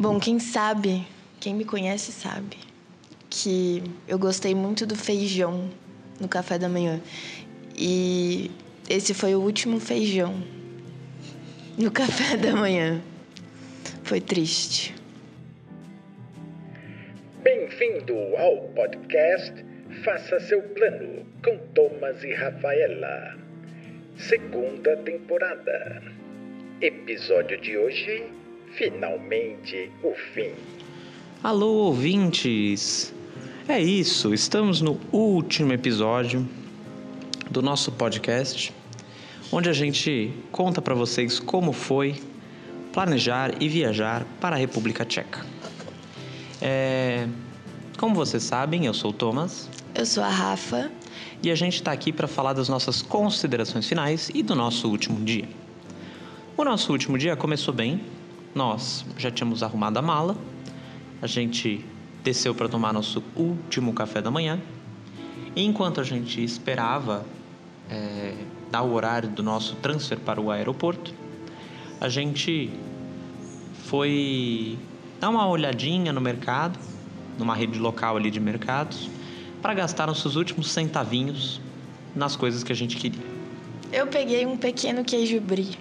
Bom, quem sabe, quem me conhece sabe que eu gostei muito do feijão no café da manhã. E esse foi o último feijão no café da manhã. Foi triste. Bem-vindo ao podcast Faça seu plano com Thomas e Rafaela. Segunda temporada. Episódio de hoje: Finalmente o fim. Alô, ouvintes! É isso, estamos no último episódio do nosso podcast, onde a gente conta para vocês como foi planejar e viajar para a República Tcheca. É, como vocês sabem, eu sou o Thomas Eu sou a Rafa. e a gente está aqui para falar das nossas considerações finais e do nosso último dia. O nosso último dia começou bem, nós já tínhamos arrumado a mala, a gente desceu para tomar nosso último café da manhã, e enquanto a gente esperava é, dar o horário do nosso transfer para o aeroporto, a gente foi dar uma olhadinha no mercado, numa rede local ali de mercados, para gastar nossos últimos centavinhos nas coisas que a gente queria. Eu peguei um pequeno queijo brie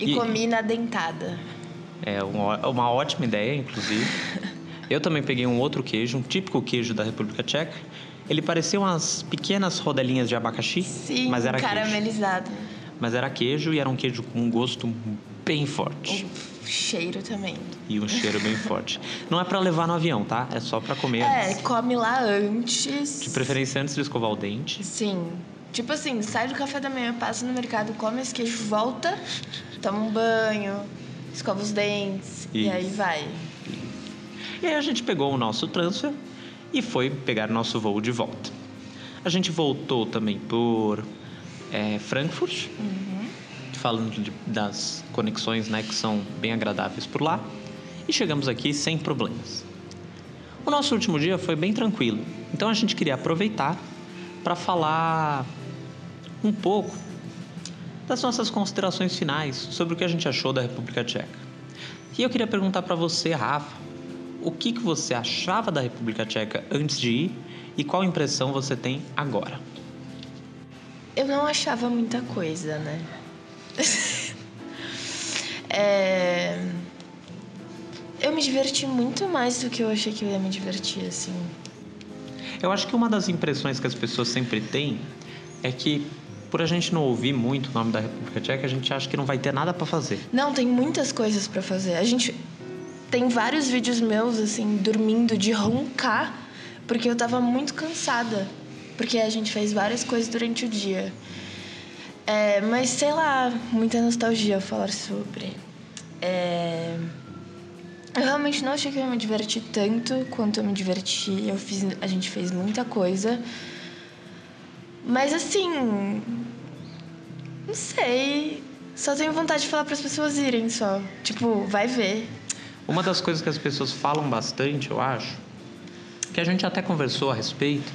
e, E- comi na dentada. É uma, ótima ideia, inclusive. Eu também peguei um outro queijo, um típico queijo da República Tcheca. Ele parecia umas pequenas rodelinhas de abacaxi, Sim, mas era queijo. caramelizado. Mas era queijo e era um queijo com um gosto bem forte O cheiro também. e um cheiro bem forte. Não é pra levar no avião, tá? É só pra comer É, antes. come lá antes. De preferência antes de escovar o dente. Sim. Tipo assim, sai do café da manhã, passa no mercado, come esse queijo, volta, toma um banho, escova os dentes e Isso. aí vai. E aí a gente pegou o nosso transfer e foi pegar nosso voo de volta. A gente voltou também por é, Frankfurt, falando de- das conexões né, que são bem agradáveis por lá, e chegamos aqui sem problemas. O nosso último dia foi bem tranquilo, então a gente queria aproveitar para falar um pouco das nossas considerações finais sobre o que a gente achou da República Tcheca. E eu queria perguntar para você, Rafa, o que, que você achava da República Tcheca antes de ir e qual impressão você tem agora? Eu não achava muita coisa, né? É, Eu me diverti muito mais do que eu achei que eu ia me divertir, assim. Eu acho que uma das impressões que as pessoas sempre têm é que, por a gente não ouvir muito o nome da República Tcheca, a gente acha que não vai ter nada para fazer. Não, tem muitas coisas pra fazer. A gente tem vários vídeos meus, assim, dormindo de roncar, porque eu tava muito cansada. Porque a gente fez várias coisas durante o dia. É, mas sei lá, muita nostalgia falar sobre. É, Eu realmente não achei que eu ia me divertir tanto quanto eu me diverti. Eu fiz, a gente fez muita coisa. Mas assim, não sei. Só tenho vontade de falar para as pessoas irem só. Tipo, vai ver. Uma das coisas que as pessoas falam bastante, eu acho, que a gente até conversou a respeito,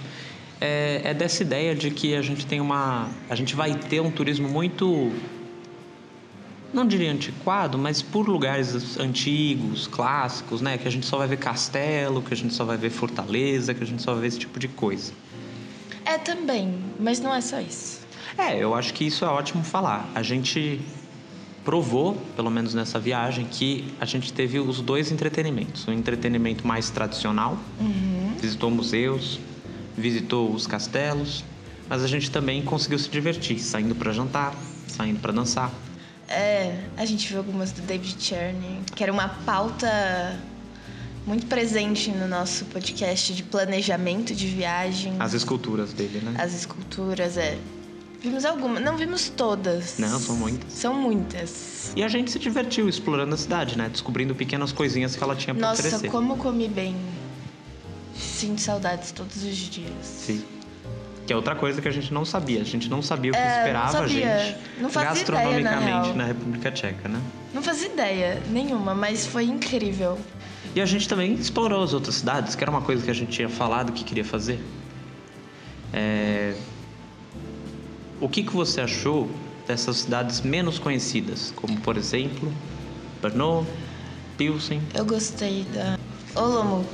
é, é dessa ideia de que a gente tem uma. A gente vai ter um turismo muito. Não diria antiquado, mas por lugares antigos, clássicos, né? Que a gente só vai ver castelo, que a gente só vai ver fortaleza, que a gente só vai ver esse tipo de coisa. É também, mas não é só isso. É, eu acho que isso é ótimo falar. A gente provou, pelo menos nessa viagem, que a gente teve os dois entretenimentos. Um entretenimento mais tradicional, visitou museus, visitou os castelos, mas a gente também conseguiu se divertir, saindo para jantar, saindo para dançar. É, a gente viu algumas do David Cherney, que era uma pauta muito presente no nosso podcast de planejamento de viagem. As esculturas dele, né? As esculturas, é. Vimos algumas, não vimos todas. Não, são muitas. São muitas. E a gente se divertiu explorando a cidade, né? Descobrindo pequenas coisinhas que ela tinha para Nossa, oferecer. como comi bem. Sinto saudades todos os dias. Sim. Que é outra coisa que a gente não sabia. A gente não sabia o que É, esperava a gente Não fazia gastronomicamente ideia, na na República Tcheca, né? Não fazia ideia nenhuma, mas foi incrível. E a gente também explorou as outras cidades, que era uma coisa que a gente tinha falado que queria fazer. É... O que, que você achou dessas cidades menos conhecidas, como por exemplo Brno, Pilsen. Eu gostei da Olomouc.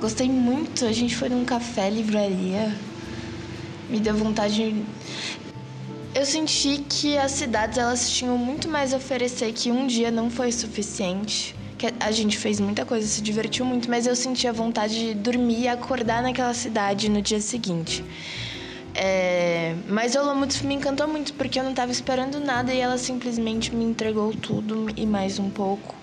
Gostei muito. A gente foi num café livraria. Me deu vontade. Eu senti que as cidades elas tinham muito mais a oferecer que um dia não foi suficiente. Que a gente fez muita coisa, se divertiu muito, mas eu senti a vontade de dormir e acordar naquela cidade no dia seguinte. É, mas Olomouc me encantou muito porque eu não estava esperando nada e ela simplesmente me entregou tudo e mais um pouco.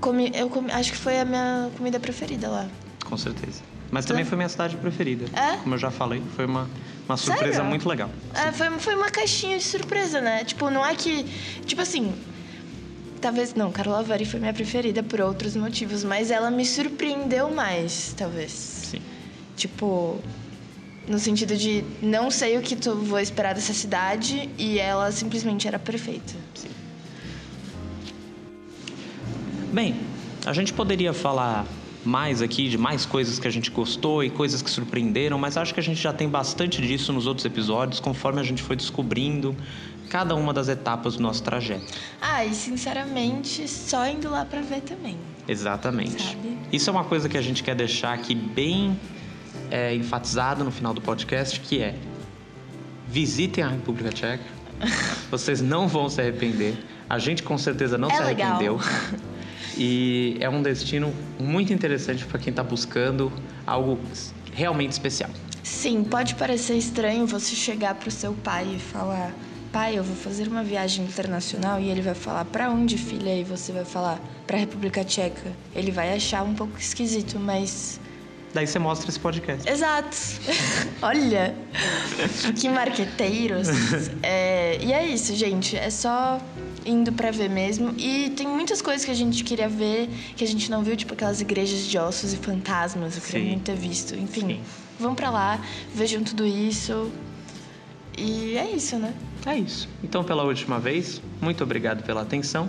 Comi, eu comi, acho que foi a minha comida preferida lá. Com certeza. Mas também foi minha cidade preferida. É? Como eu já falei, foi uma, uma surpresa Sério? muito legal. É, foi, foi uma caixinha de surpresa, né? Tipo, não é que. Tipo assim. Talvez. Não, Carla foi minha preferida por outros motivos, mas ela me surpreendeu mais, talvez. Sim. Tipo. No sentido de não sei o que tu vou esperar dessa cidade e ela simplesmente era perfeita. Sim. Bem, a gente poderia falar mais aqui de mais coisas que a gente gostou e coisas que surpreenderam, mas acho que a gente já tem bastante disso nos outros episódios, conforme a gente foi descobrindo cada uma das etapas do nosso trajeto. Ah, e sinceramente, só indo lá pra ver também. Exatamente. Sabe? Isso é uma coisa que a gente quer deixar aqui bem é, enfatizado no final do podcast, que é visitem a República Tcheca. Vocês não vão se arrepender. A gente com certeza não É se legal. arrependeu. E é um destino muito interessante para quem está buscando algo realmente especial. Sim, pode parecer estranho você chegar pro seu pai e falar: "Pai, eu vou fazer uma viagem internacional" e ele vai falar: "Pra onde, filha?" E você vai falar: "Pra República Tcheca". Ele vai achar um pouco esquisito, mas Daí você mostra esse podcast. Exato. Olha, que marqueteiros. É, e é isso, gente. É só indo pra ver mesmo. E tem muitas coisas que a gente queria ver que a gente não viu, tipo aquelas igrejas de ossos e fantasmas. Eu queria Sim. muito ter visto. Enfim, Sim. vamos pra lá, vejam tudo isso. E é isso, né? É isso. Então, pela última vez, muito obrigado pela atenção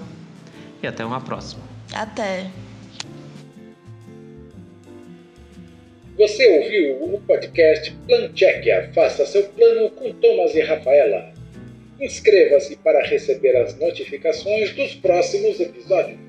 e até uma próxima. Até. Você ouviu o podcast Plan Tchequia. Faça seu plano com Thomas e Rafaela. Inscreva-se para receber as notificações dos próximos episódios.